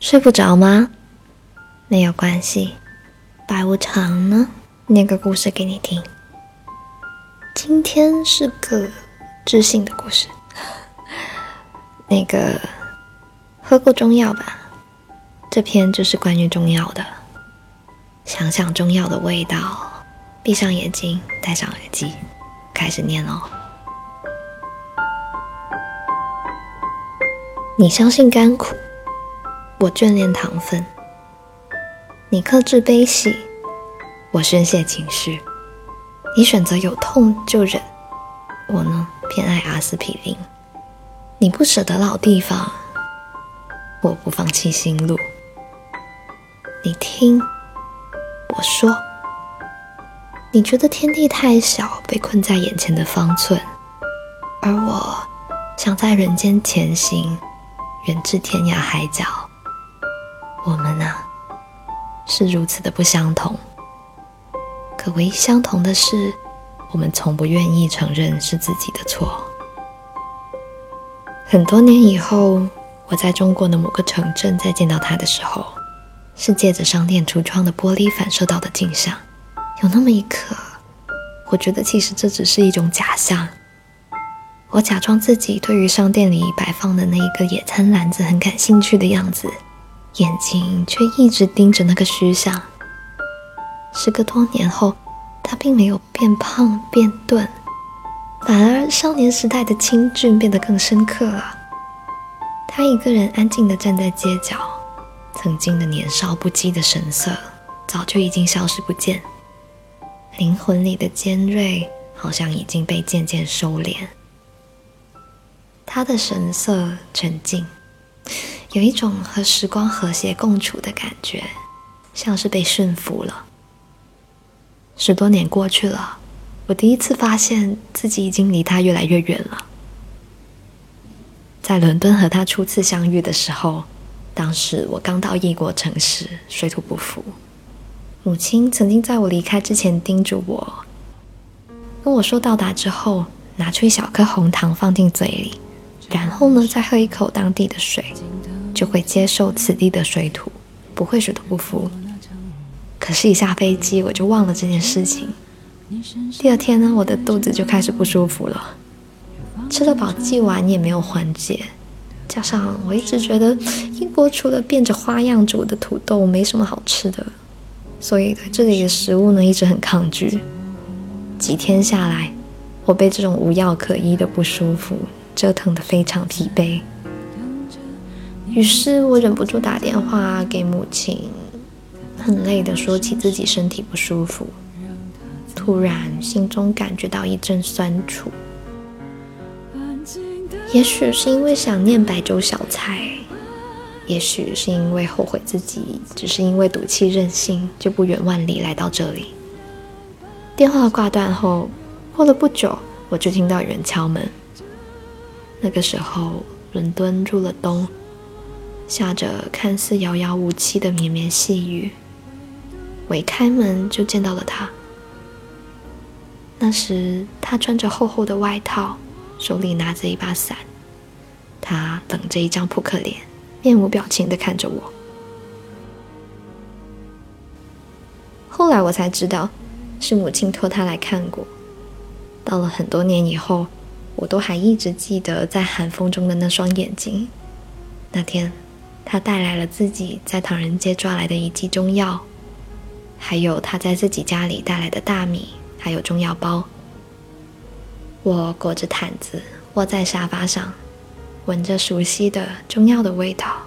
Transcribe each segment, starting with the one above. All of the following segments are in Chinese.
睡不着吗？没有关系，白无常呢，念个故事给你听。今天是个知性的故事。那个喝过中药吧？这篇就是关于中药的。想想中药的味道，闭上眼睛，戴上耳机，开始念哦。你相信甘苦。我眷恋糖分，你克制悲喜；我宣泄情绪，你选择有痛就忍；我呢，偏爱阿司匹林。你不舍得老地方，我不放弃新路。你听我说，你觉得天地太小，被困在眼前的方寸，而我想在人间前行，远至天涯海角。我们呢，是如此的不相同。可唯一相同的是，我们从不愿意承认是自己的错。很多年以后，我在中国的某个城镇再见到他的时候，是借着商店橱窗的玻璃反射到的镜像。有那么一刻，我觉得其实这只是一种假象。我假装自己对于商店里摆放的那一个野餐篮子很感兴趣的样子。眼睛却一直盯着那个虚像。时隔多年后，他并没有变胖变钝，反而少年时代的清俊变得更深刻了。他一个人安静地站在街角，曾经的年少不羁的神色早就已经消失不见，灵魂里的尖锐好像已经被渐渐收敛。他的神色沉静。有一种和时光和谐共处的感觉，像是被驯服了。十多年过去了，我第一次发现自己已经离他越来越远了。在伦敦和他初次相遇的时候，当时我刚到异国城市，水土不服。母亲曾经在我离开之前叮嘱我，跟我说到达之后，拿出一小颗红糖放进嘴里，然后呢，再喝一口当地的水。就会接受此地的水土，不会水土不服。可是，一下飞机我就忘了这件事情。第二天呢，我的肚子就开始不舒服了，吃了保济丸也没有缓解。加上我一直觉得英国除了变着花样煮的土豆没什么好吃的，所以对这里的食物呢一直很抗拒。几天下来，我被这种无药可医的不舒服折腾得非常疲惫。于是我忍不住打电话给母亲，很累的说起自己身体不舒服，突然心中感觉到一阵酸楚。也许是因为想念白粥小菜，也许是因为后悔自己只是因为赌气任性就不远万里来到这里。电话挂断后，过了不久，我就听到有人敲门。那个时候，伦敦入了冬。下着看似遥遥无期的绵绵细雨，我一开门就见到了他。那时他穿着厚厚的外套，手里拿着一把伞，他冷着一张扑克脸，面无表情的看着我。后来我才知道，是母亲托他来看过。到了很多年以后，我都还一直记得在寒风中的那双眼睛。那天。他带来了自己在唐人街抓来的一剂中药，还有他在自己家里带来的大米，还有中药包。我裹着毯子窝在沙发上，闻着熟悉的中药的味道，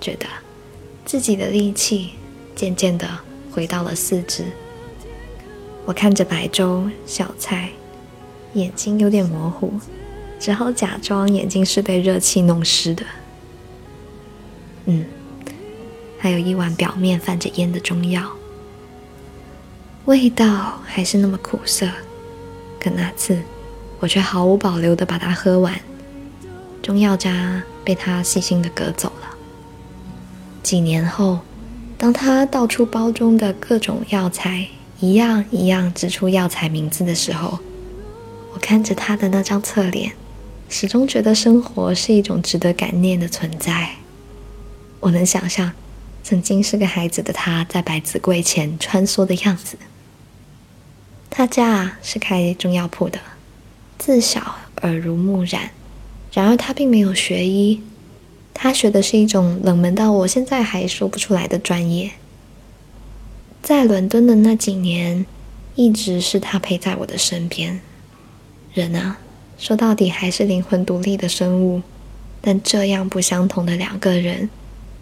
觉得自己的力气渐渐的回到了四肢。我看着白粥小菜，眼睛有点模糊，只好假装眼睛是被热气弄湿的。嗯，还有一碗表面泛着烟的中药，味道还是那么苦涩。可那次，我却毫无保留的把它喝完，中药渣被他细心的隔走了。几年后，当他倒出包中的各种药材，一样一样指出药材名字的时候，我看着他的那张侧脸，始终觉得生活是一种值得感念的存在。我能想象，曾经是个孩子的他在百子柜前穿梭的样子。他家是开中药铺的，自小耳濡目染。然而他并没有学医，他学的是一种冷门到我现在还说不出来的专业。在伦敦的那几年，一直是他陪在我的身边。人啊，说到底还是灵魂独立的生物，但这样不相同的两个人，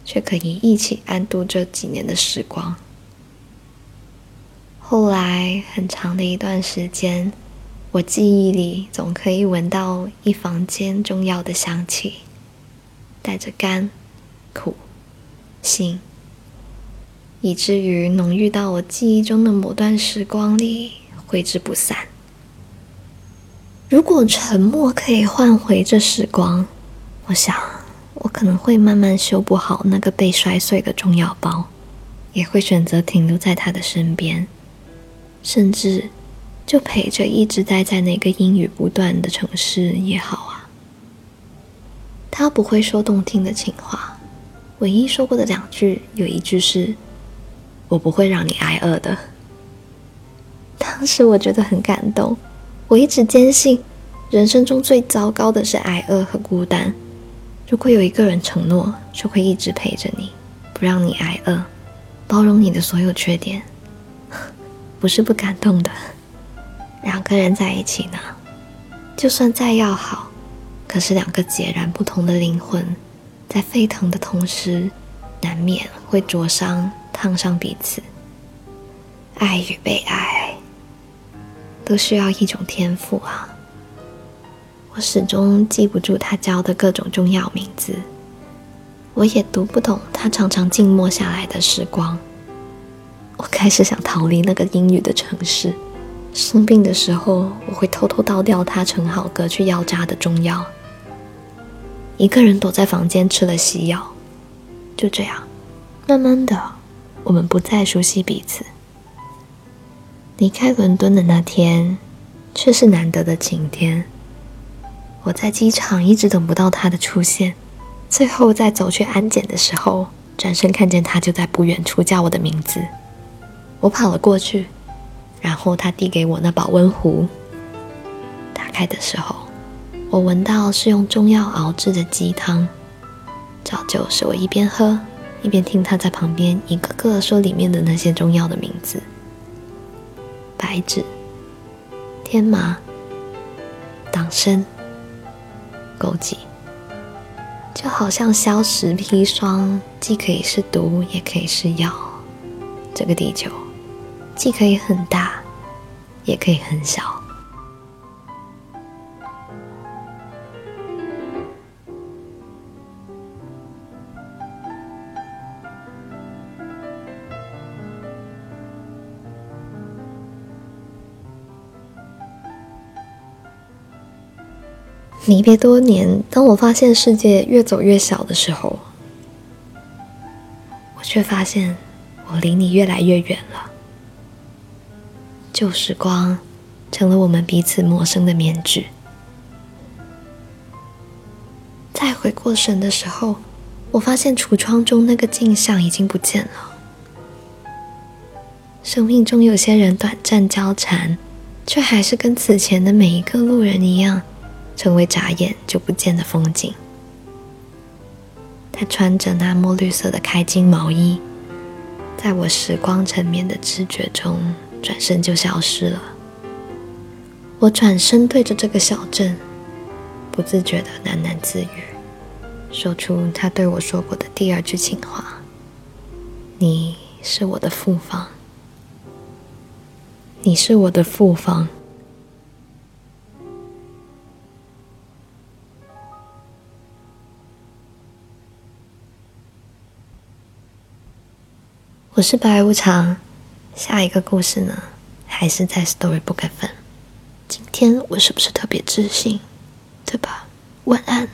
却可以一起安度这几年的时光。后来很长的一段时间，我记忆里总可以闻到一房间中药的香气，带着甘、苦、辛，以至于浓郁到我记忆中的某段时光里挥之不散。如果沉默可以换回这时光，我想我可能会慢慢修补好那个被摔碎的中药包，也会选择停留在他的身边。甚至，就陪着一直待在那个阴雨不断的城市也好啊。他不会说动听的情话，唯一说过的两句，有一句是“我不会让你挨饿的”。当时我觉得很感动。我一直坚信，人生中最糟糕的是挨饿和孤单。如果有一个人承诺，就会一直陪着你，不让你挨饿，包容你的所有缺点。不是不感动的，两个人在一起呢，就算再要好，可是两个截然不同的灵魂，在沸腾的同时，难免会灼伤、烫伤彼此。爱与被爱，都需要一种天赋啊！我始终记不住他教的各种中药名字，我也读不懂他常常静默下来的时光。我开始想逃离那个阴雨的城市。生病的时候，我会偷偷倒掉他盛好隔去药渣的中药，一个人躲在房间吃了西药。就这样，慢慢的，我们不再熟悉彼此。离开伦敦的那天，却是难得的晴天。我在机场一直等不到他的出现，最后在走去安检的时候，转身看见他就在不远处叫我的名字。我跑了过去，然后他递给我那保温壶。打开的时候，我闻到是用中药熬制的鸡汤。早就是我一边喝，一边听他在旁边一个个说里面的那些中药的名字：白芷、天麻、党参、枸杞，就好像消食砒霜，既可以是毒，也可以是药。这个地球。既可以很大，也可以很小。离别多年，当我发现世界越走越小的时候，我却发现我离你越来越远了。旧时光成了我们彼此陌生的面具。再回过神的时候，我发现橱窗中那个镜像已经不见了。生命中有些人短暂交缠，却还是跟此前的每一个路人一样，成为眨眼就不见的风景。他穿着那墨绿色的开襟毛衣，在我时光沉眠的知觉中。转身就消失了。我转身对着这个小镇，不自觉的喃喃自语，说出他对我说过的第二句情话：“你是我的复方，你是我的复方。”我是白无常。下一个故事呢，还是在 Storybook 分。今天我是不是特别自信？对吧？晚安。